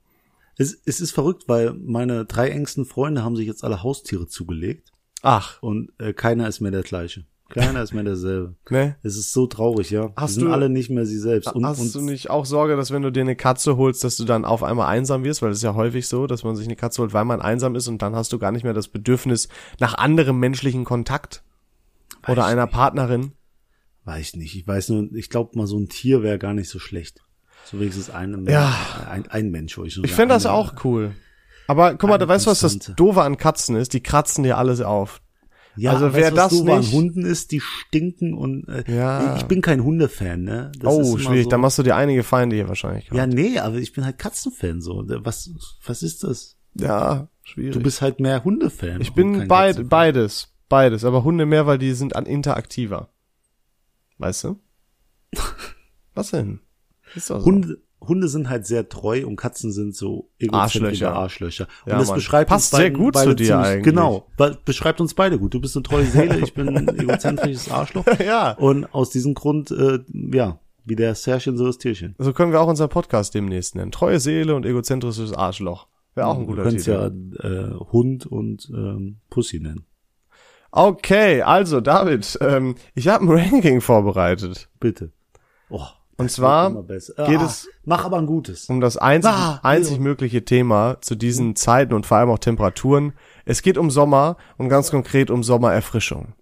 Es, es ist verrückt, weil meine drei engsten Freunde haben sich jetzt alle Haustiere zugelegt Ach, und äh, keiner ist mehr der gleiche. Keiner ist mehr derselbe. ne? Es ist so traurig, ja. Hast Die sind du- alle nicht mehr sie selbst. Und, Hast und du nicht auch Sorge, dass wenn du dir eine Katze holst, dass du dann auf einmal einsam wirst? Weil es ist ja häufig so, dass man sich eine Katze holt, weil man einsam ist und dann hast du gar nicht mehr das Bedürfnis nach anderem menschlichen Kontakt oder ich einer nicht. Partnerin. Weiß ich nicht. Ich weiß nur, ich glaube mal, so ein Tier wäre gar nicht so schlecht. So wenigstens ein, Ja. ein, ein Mensch, wo ich Ich fände das auch cool. Aber guck mal, da weißt du, was das. Doofe an Katzen ist? Die kratzen dir alles auf. Ja, Also wer weißt, das doof an Hunden ist, die stinken und äh, Ja. ich bin kein Hundefan, ne? Das oh, schwierig. So, Da machst du dir einige Feinde hier wahrscheinlich. ja, gerade. nee, aber ich bin halt Katzenfan so. Was was ist das? ja schwierig. Du bist halt mehr Hundefan. ich bin beid, beides. Beides. Aber Hunde mehr, weil die sind an interaktiver. Weißt du? Was denn? So. Hunde, Hunde sind halt sehr treu und Katzen sind so egozentrische Arschlöcher. Arschlöcher. Und Ja, das Mann. beschreibt Passt uns sehr beiden, gut zu beide dir ziemlich, eigentlich. Genau, be- beschreibt uns beide gut. Du bist eine treue Seele, ich bin ein egozentrisches Arschloch. Ja. Und aus diesem Grund, äh, ja, wie der Särchen, so das Tierchen. So können wir auch unseren Podcast demnächst nennen. Treue Seele und egozentrisches Arschloch. Wäre auch ein Du guter Titel. ja äh, Hund und ähm, Pussy nennen. Okay, also David, ähm, ich habe ein Ranking vorbereitet. Bitte. Oh, Und zwar besser. geht Ah, es Mach aber ein gutes. um das einzig, Ah, einzig Leon. mögliche Thema zu diesen Zeiten und vor allem auch Temperaturen. Es geht um Sommer und ganz konkret um Sommererfrischung.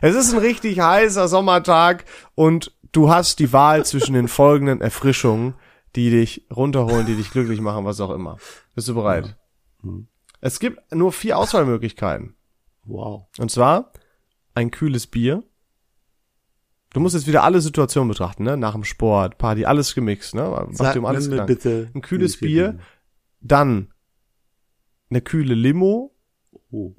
Es ist ein richtig heißer Sommertag und du hast die Wahl zwischen den folgenden Erfrischungen, die dich runterholen, die dich glücklich machen, was auch immer. Bist du bereit? Mhm. Es gibt nur vier Auswahlmöglichkeiten. Wow. Und zwar ein kühles Bier, Du musst jetzt wieder alle Situationen betrachten, ne? Nach dem Sport, Party, alles gemixt, ne? Mach Sag dir um alles mir Gedanken. bitte. Ein kühles Bier. Dann eine kühle Limo, Oh.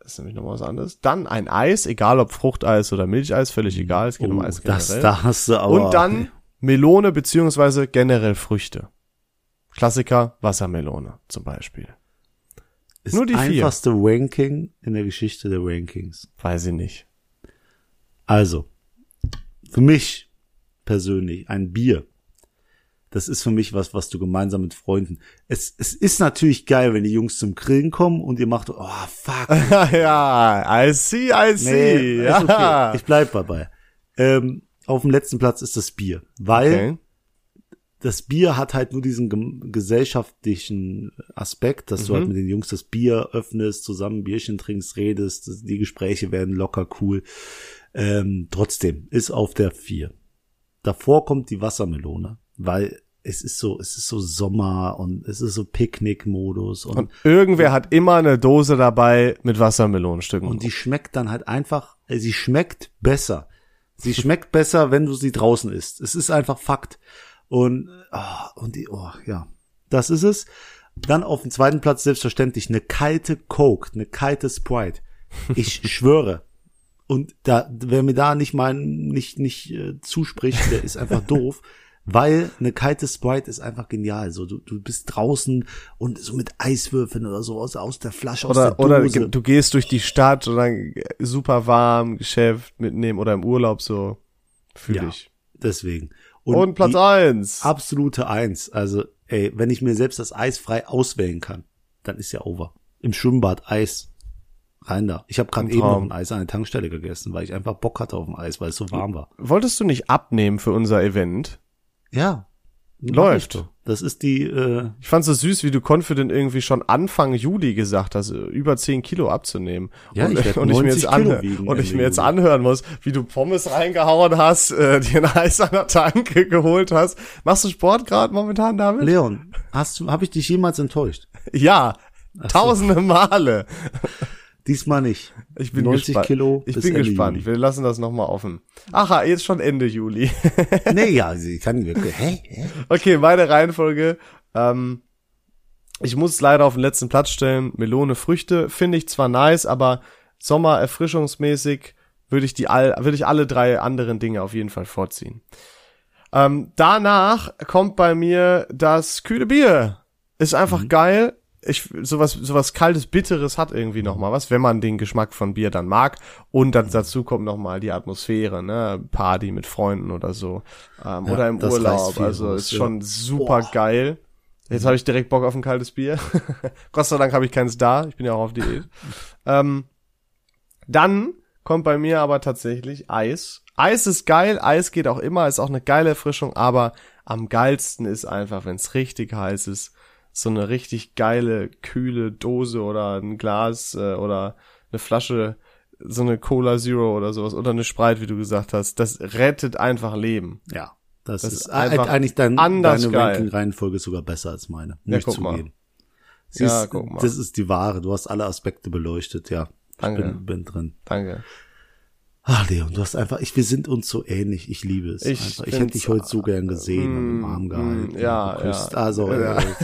das ist nämlich noch was anderes. Dann ein Eis, egal ob Fruchteis oder Milcheis, völlig egal, es geht um Oh, Eis das, generell. da hast du aber. Und dann Melone beziehungsweise generell Früchte. Klassiker, Wassermelone zum Beispiel. Ist nur die vier. einfachste Ranking in der Geschichte der Rankings. Weiß ich nicht. Also, für mich persönlich ein Bier. Das ist für mich was, was du gemeinsam mit Freunden. Es, es ist natürlich geil, wenn die Jungs zum Grillen kommen und ihr macht, oh fuck. ja, I see, I see. Nee, ja. ist okay. Ich bleib dabei. Ähm, auf dem letzten Platz ist das Bier, weil okay. Das Bier hat halt nur diesen gesellschaftlichen Aspekt, dass du halt mit den Jungs das Bier öffnest, zusammen Bierchen trinkst, redest, die Gespräche werden locker cool. Ähm, trotzdem ist auf der vier. Davor kommt die Wassermelone, weil es ist so, es ist so Sommer und es ist so Picknick-Modus und, Und irgendwer hat immer eine Dose dabei mit Wassermelonenstücken. und die schmeckt dann halt einfach, äh, sie schmeckt besser. Sie schmeckt besser, wenn du sie draußen isst. Es ist einfach Fakt. Und, ah, und die, oh, ja. Das ist es. Dann auf dem zweiten Platz selbstverständlich eine kalte Coke, eine kalte Sprite. Ich schwöre. Und da, wer mir da nicht mal nicht, nicht äh, zuspricht, der ist einfach doof. Weil eine kalte Sprite ist einfach genial. So, du, du bist draußen und so mit Eiswürfeln oder so aus, aus der Flasche, aus oder, der oder Dose. du gehst durch die Stadt und dann super warm, Geschäft mitnehmen oder im Urlaub so. Fühl Ja. ich. Deswegen. Und, Platz die eins. absolute Eins. Also, ey, wenn ich mir selbst das Eis frei auswählen kann, dann ist ja over. Im Schwimmbad Eis. Rein da. Ich habe gerade eben noch ein Eis an der Tankstelle gegessen, weil ich einfach Bock hatte auf ein Eis, weil es so warm war. Wolltest du nicht abnehmen für unser Event? Ja. Läuft. Das ist die, äh, Ich fand's so süß, wie du confident irgendwie schon Anfang Juli gesagt hast, über 10 Kilo abzunehmen. Ja, und, ich und ich mir 90 jetzt, anhör, und ich mir jetzt anhören muss, wie du Pommes reingehauen hast, äh, dir ein Eis an der Tanke geholt hast. Machst du Sport gerade momentan, David? Leon, hast du, habe ich dich jemals enttäuscht? Ja, tausende Male. Diesmal nicht. Ich bin 90 gespannt. Kilo Ich bin Ende gespannt. Juli. Wir lassen das nochmal offen. Aha, jetzt schon Ende Juli. nee, ja, sie kann wirklich, hä? hä? Okay, meine Reihenfolge. Ähm, ich muss es leider auf den letzten Platz stellen. Melone, Früchte finde ich zwar nice, aber Sommer erfrischungsmäßig würde ich die all, würde ich alle drei anderen Dinge auf jeden Fall vorziehen. Ähm, danach kommt bei mir das kühle Bier. Ist einfach geil. Ich, sowas, sowas kaltes, bitteres hat irgendwie noch mal was, wenn man den Geschmack von Bier dann mag. Und dann dazu kommt noch mal die Atmosphäre, ne, Party mit Freunden oder so, ähm, Ja, oder im Urlaub. viel Also ist ja. schon super geil. Jetzt habe ich direkt Bock auf ein kaltes Bier. Gott sei Dank habe ich keins da. Ich bin ja auch auf Diät. ähm, dann kommt bei mir aber tatsächlich Eis. Eis ist geil, Eis geht auch immer, ist auch eine geile Erfrischung, aber am geilsten ist einfach, wenn es richtig heiß ist, so eine richtig geile, kühle Dose oder ein Glas äh, oder eine Flasche, so eine Cola Zero oder sowas oder eine Sprite, wie du gesagt hast. Das rettet einfach Leben. Ja. Das, Das ist, einfach eigentlich dein, anders deine. Ranking-Reihenfolge sogar besser als meine. Ja, Muss ich zugeben. Ja, Siehst, guck mal. Das ist die Ware. Du hast alle Aspekte beleuchtet, ja. Ich Danke. bin, bin drin. Danke. Ach, Leon, du hast einfach, ich, wir sind uns so ähnlich. Ich liebe es. Ich einfach. ich hätte dich heute so gern gesehen und im mm, Arm mm, gehalten. ja, geküsst. ja. Also, Ja. äh,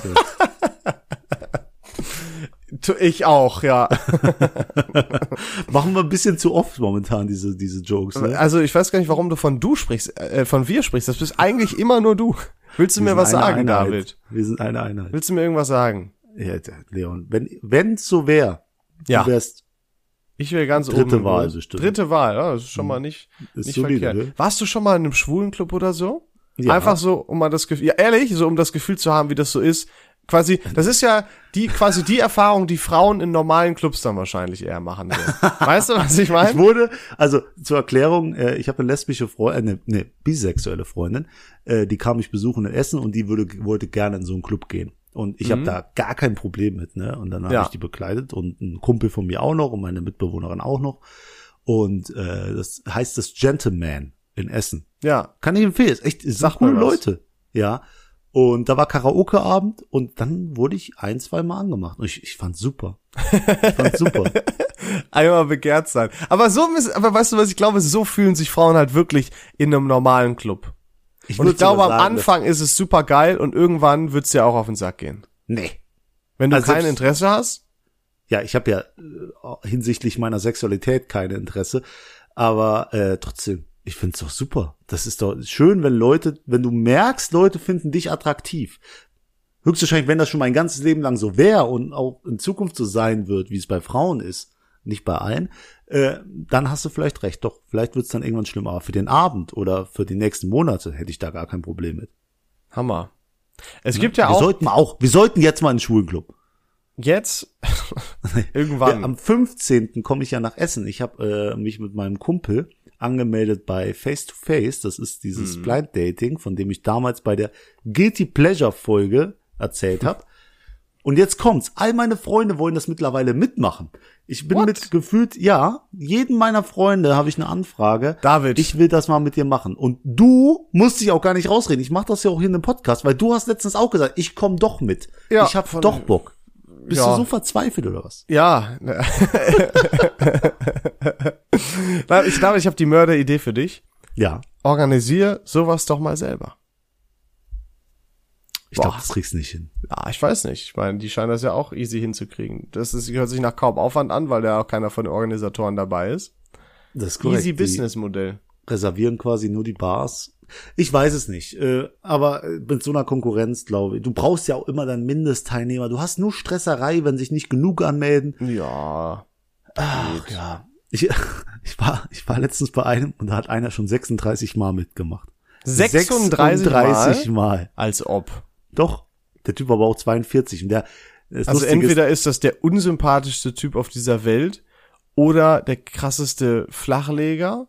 Ich auch, ja. machen wir ein bisschen zu oft momentan diese, diese Jokes. Ne? Also ich weiß gar nicht, warum du von du sprichst, äh, von wir sprichst. Das bist eigentlich immer nur du. Willst du Wir mir was sagen, Einheit. David? Wir sind eine Einheit. Willst du mir irgendwas sagen? Ja, Leon, wenn wenn's so wäre, Ja. du wärst, Ich will ganz Dritte oben. Wahl bestimmt. Dritte Wahl, ja, das ist schon mal nicht, ist nicht solide, verkehrt. ne? Warst du schon mal in einem schwulen Club oder so? Ja. Einfach so, um mal das Gefühl, ja ehrlich, so um das Gefühl zu haben, wie das so ist. Quasi, das ist ja die, quasi die Erfahrung, die Frauen in normalen Clubs dann wahrscheinlich eher machen. So. Weißt du, was ich Ich meine? wurde, also zur Erklärung, äh, ich habe eine lesbische Freundin, äh, eine, eine bisexuelle Freundin, äh, die kam mich besuchen in Essen und die würde, wollte gerne in so einen Club gehen. Und ich habe da gar kein Problem mit, ne? Und dann habe Ja. ich die begleitet und ein Kumpel von mir auch noch und meine Mitbewohnerin auch noch. Und äh, das heißt das Gentleman in Essen. Ja. Kann ich empfehlen. Ist echt, Sag coole was. Leute. Ja. Und da war Karaoke-Abend und dann wurde ich ein, zwei Mal angemacht. Und ich, ich fand's super. Ich fand's super. Einmal begehrt sein. Aber so, aber weißt du was, ich glaube, so fühlen sich Frauen halt wirklich in einem normalen Club. Und ich glaube, am sagen, Anfang ist es super geil und irgendwann wird's dir auch auf den Sack gehen. Nee. Wenn du Also kein Interesse hast, Ja, ich habe ja äh, hinsichtlich meiner Sexualität keine Interesse, aber äh, trotzdem, ich find's doch super. Das ist doch schön, wenn Leute, wenn du merkst, Leute finden dich attraktiv. Höchstwahrscheinlich, wenn das schon mein ganzes Leben lang so wäre und auch in Zukunft so sein wird, wie es bei Frauen ist, nicht bei allen, äh, dann hast du vielleicht recht. Doch, vielleicht wird's dann irgendwann schlimm. Aber für den Abend oder für die nächsten Monate hätte ich da gar kein Problem mit. Hammer. Es gibt ja wir auch sollten auch, wir sollten jetzt mal in den Schwulenclub. jetzt irgendwann. Ja, am 15. komme ich ja nach Essen. Ich habe äh, mich mit meinem Kumpel angemeldet bei Face to Face. Das ist dieses Mhm. Blind Dating, von dem ich damals bei der Guilty Pleasure Folge erzählt habe. Und jetzt kommt's. All meine Freunde wollen das mittlerweile mitmachen. Ich bin What? mit gefühlt, ja, jeden meiner Freunde habe ich eine Anfrage. David. Ich will das mal mit dir machen. Und du musst dich auch gar nicht rausreden. Ich mache das ja auch hier in dem Podcast, weil du hast letztens auch gesagt, ich komme doch mit. Ja, ich habe doch Bock. Bist Ja. du so verzweifelt oder was? Ja. Ich glaube, ich habe die Mörderidee für dich. Ja. Organisier sowas doch mal selber. Ich glaube, das kriegst du nicht hin. Ja, ich weiß nicht. Ich meine, die scheinen das ja auch easy hinzukriegen. Das ist, hört sich nach kaum Aufwand an, weil da auch keiner von den Organisatoren dabei ist. Das ist korrekt. Easy Business Modell. Reservieren quasi nur die Bars. Ich weiß es nicht. Äh, aber mit so einer Konkurrenz, glaube ich. Du brauchst ja auch immer dann Mindestteilnehmer. Du hast nur Stresserei, wenn sich nicht genug anmelden. Ja. Ach, ja. Ich, ich war, ich war letztens bei einem und da hat einer schon 36 Mal mitgemacht. 36 36 Mal? Mal. Als ob. Doch. Der Typ war aber auch 42 und der, Also entweder ist das der unsympathischste Typ auf dieser Welt oder der krasseste Flachleger.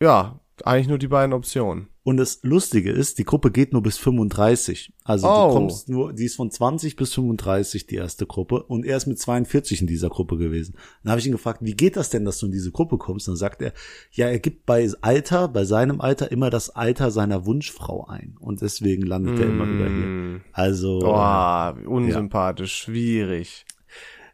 Ja, eigentlich nur die beiden Optionen. Und das Lustige ist, die Gruppe geht nur bis 35. Also Oh. du kommst nur, die ist von 20 bis 35 die erste Gruppe und er ist mit 42 in dieser Gruppe gewesen. Dann habe ich ihn gefragt, wie geht das denn, dass du in diese Gruppe kommst? Dann sagt er, ja, er gibt bei Alter, bei seinem Alter immer das Alter seiner Wunschfrau ein und deswegen landet er immer wieder hier. Also Boah, unsympathisch, schwierig.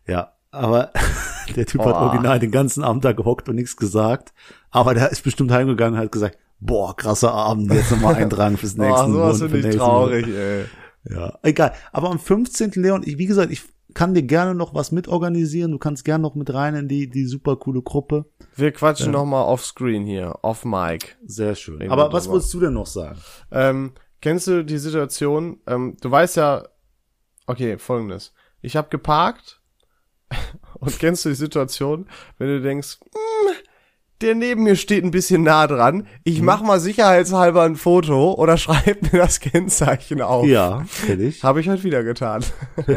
ja, aber der Typ hat Boah. original den ganzen Abend da gehockt und nichts gesagt, aber der ist bestimmt heimgegangen und hat gesagt, boah, krasser Abend, jetzt nochmal eintragen fürs nächste Boah, sowas Monat, finde ich nächsten Monat. traurig, ey. Ja, egal. Aber am 15. Leon, ich, wie gesagt, ich kann dir gerne noch was mitorganisieren. Du kannst gerne noch mit rein in die, die super coole Gruppe. Wir quatschen noch mal off screen hier, off mic. Sehr schön. Reden Aber was drüber. wolltest du denn noch sagen? Ähm, kennst du die Situation? Ähm, du weißt ja, okay, folgendes. Ich habe geparkt und kennst du die Situation, wenn du denkst, hm, der neben mir steht ein bisschen nah dran. Ich mach mal sicherheitshalber ein Foto oder schreib mir das Kennzeichen auf. Ja, ich. Habe ich heute wieder getan.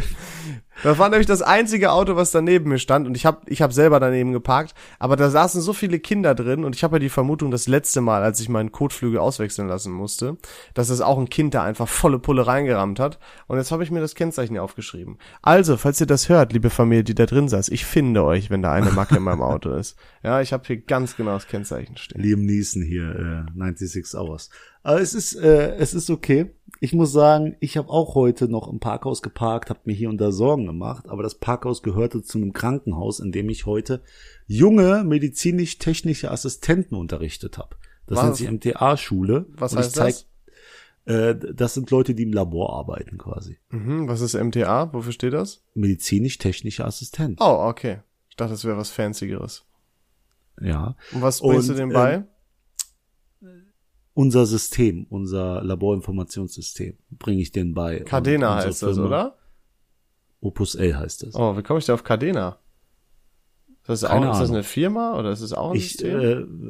Das war nämlich das einzige Auto, was daneben mir stand und ich habe ich hab selber daneben geparkt, aber da saßen so viele Kinder drin und ich habe ja die Vermutung, das letzte Mal, als ich meinen Kotflügel auswechseln lassen musste, dass es auch ein Kind da einfach volle Pulle reingerammt hat und jetzt habe ich mir das Kennzeichen aufgeschrieben. Also, falls ihr das hört, liebe Familie, die da drin saß, ich finde euch, wenn da eine Macke in meinem Auto ist. Ja, ich habe hier ganz genau das Kennzeichen stehen. Liam Neeson hier, äh, 96 Hours. Aber es ist, äh, es ist okay. Ich muss sagen, ich habe auch heute noch im Parkhaus geparkt, habe mir hier und da Sorgen gemacht, aber das Parkhaus gehörte zu einem Krankenhaus, in dem ich heute junge medizinisch-technische Assistenten unterrichtet habe. Das Was? nennt sich MTA-Schule. Was heißt zeig- das? Äh, das sind Leute, die im Labor arbeiten quasi. Mhm, was ist MTA? Wofür steht das? Medizinisch-technische Assistent. Oh, okay. Ich dachte, das wäre was Fancyeres. Ja. Und was bringst Und, du dem bei? ähm, Unser System, unser Laborinformationssystem, bringe ich denen bei. Unsere heißt das, Firma- oder? Opus L heißt es. Oh, wie komme ich da auf Cadena? Ist das, auch, Keine ist das eine Firma oder ist das auch ein Ich System?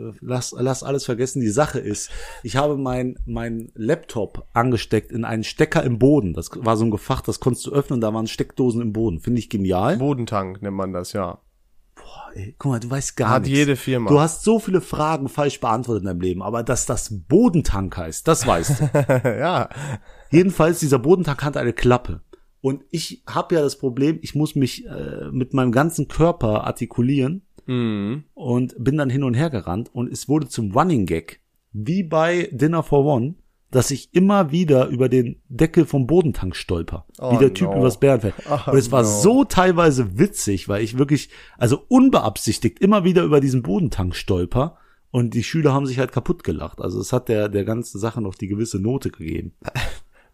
äh, lass, lass alles vergessen. Die Sache ist, ich habe mein, mein Laptop angesteckt in einen Stecker im Boden. Das war so ein Gefach, das konntest du öffnen, da waren Steckdosen im Boden. Finde ich genial. Bodentank nennt man das, ja. Boah, ey, guck mal, du weißt gar Hat nichts. jede Firma. Du hast so viele Fragen falsch beantwortet in deinem Leben, aber dass das Bodentank heißt, das weißt du. ja. Jedenfalls, dieser Bodentank hat eine Klappe. Und ich habe ja das Problem, ich muss mich äh, mit meinem ganzen Körper artikulieren Mhm. und bin dann hin und her gerannt und es wurde zum Running Gag. Wie bei Dinner for One. Dass ich immer wieder über den Deckel vom Bodentank stolper. Oh, wie der Typ no. übers Bärenfeld. Oh, Und es war no. so teilweise witzig, weil ich wirklich, also unbeabsichtigt immer wieder über diesen Bodentank stolper. Und die Schüler haben sich halt kaputt gelacht. Also es hat der, der ganzen Sache noch die gewisse Note gegeben.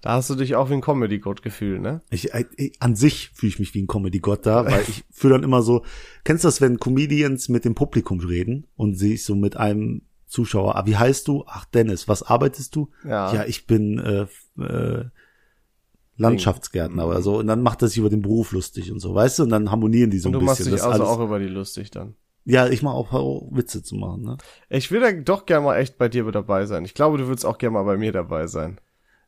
Da hast du dich auch wie ein Comedy-Gott gefühlt, ne? Ich, ich, an sich fühle ich mich wie ein Comedy-Gott da, weil ich fühle dann immer so, kennst du das, wenn Comedians mit dem Publikum reden und sich so mit einem Zuschauer, ah, wie heißt du? Ach, Dennis, was arbeitest du? Ja. Ja, ich bin äh, äh, Landschaftsgärtner oder so. Und dann macht er sich über den Beruf lustig und so, weißt du? Und dann harmonieren die so Und ein du machst bisschen. dich Das also alles- auch über die lustig dann. ja, ich mache auch, auch Witze zu machen, ne? Ich will da doch gerne mal echt bei dir dabei sein. Ich glaube, du würdest auch gerne mal bei mir dabei sein.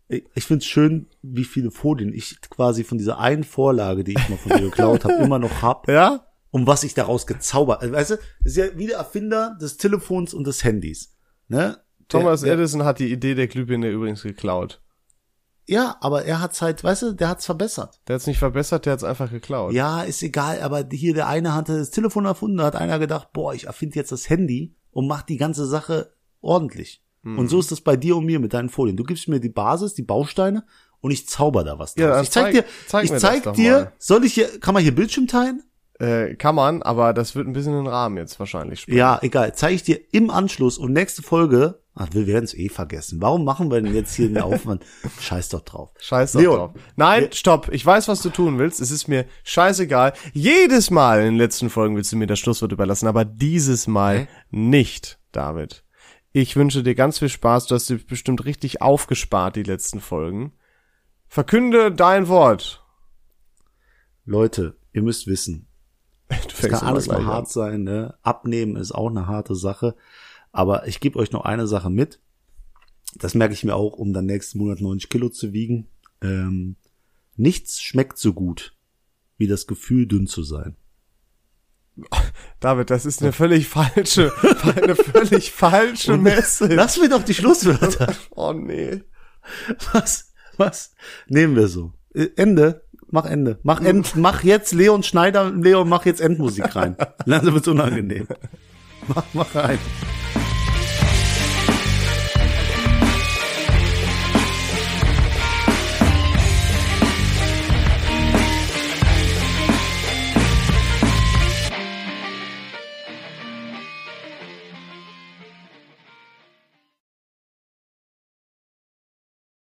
Ich, ich finde es schön, wie viele Folien ich quasi von dieser einen Vorlage, die ich mal von dir geklaut habe, immer noch hab. Ja? Und was ich daraus gezaubert. Also, weißt du, ist ja wie der Erfinder des Telefons und des Handys. Ne? Thomas der, Edison hat die Idee der Glühbirne übrigens geklaut. Ja, aber er hat's halt, weißt du, der hat's verbessert. Der hat's nicht verbessert, der hat's einfach geklaut. Ja, ist egal, aber hier der eine hatte das Telefon erfunden, da hat einer gedacht, boah, ich erfinde jetzt das Handy und mach die ganze Sache ordentlich. Hm. Und so ist das bei dir und mir mit deinen Folien. Du gibst mir die Basis, die Bausteine und ich zauber da was draus. Ja, ich zeig, zeig- dir, zeig ich zeig dir, mal. soll ich hier, kann man hier Bildschirm teilen? Äh, kann man, aber das wird ein bisschen den Rahmen jetzt wahrscheinlich sprengen. Ja, egal. Zeige ich dir im Anschluss und nächste Folge. Ach, wir werden es eh vergessen. Warum machen wir denn jetzt hier den Aufwand? Scheiß doch drauf. Scheiß doch Leon, drauf. Nein, stopp. Ich weiß, was du tun willst. Es ist mir scheißegal. Jedes Mal in den letzten Folgen willst du mir das Schlusswort überlassen, aber dieses Mal Hä? nicht, David. Ich wünsche dir ganz viel Spaß. Du hast dich bestimmt richtig aufgespart, die letzten Folgen. Verkünde dein Wort. Leute, ihr müsst wissen, Fängst kann alles mal gleich an. hart sein. Ne? Abnehmen ist auch eine harte Sache. Aber ich gebe euch noch eine Sache mit. Das merke ich mir auch, um dann nächsten Monat 90 Kilo zu wiegen. Ähm, nichts schmeckt so gut wie das Gefühl, dünn zu sein. David, das ist eine völlig falsche, eine völlig falsche Message. Lass mir doch die Schlusswörter. Oh nee. Was? Was? Nehmen wir so. Äh, Ende. Mach Ende. Mach End, mach jetzt Leon Schneider, Leon, mach jetzt Endmusik rein. Langsam wird's unangenehm. Mach, mach rein.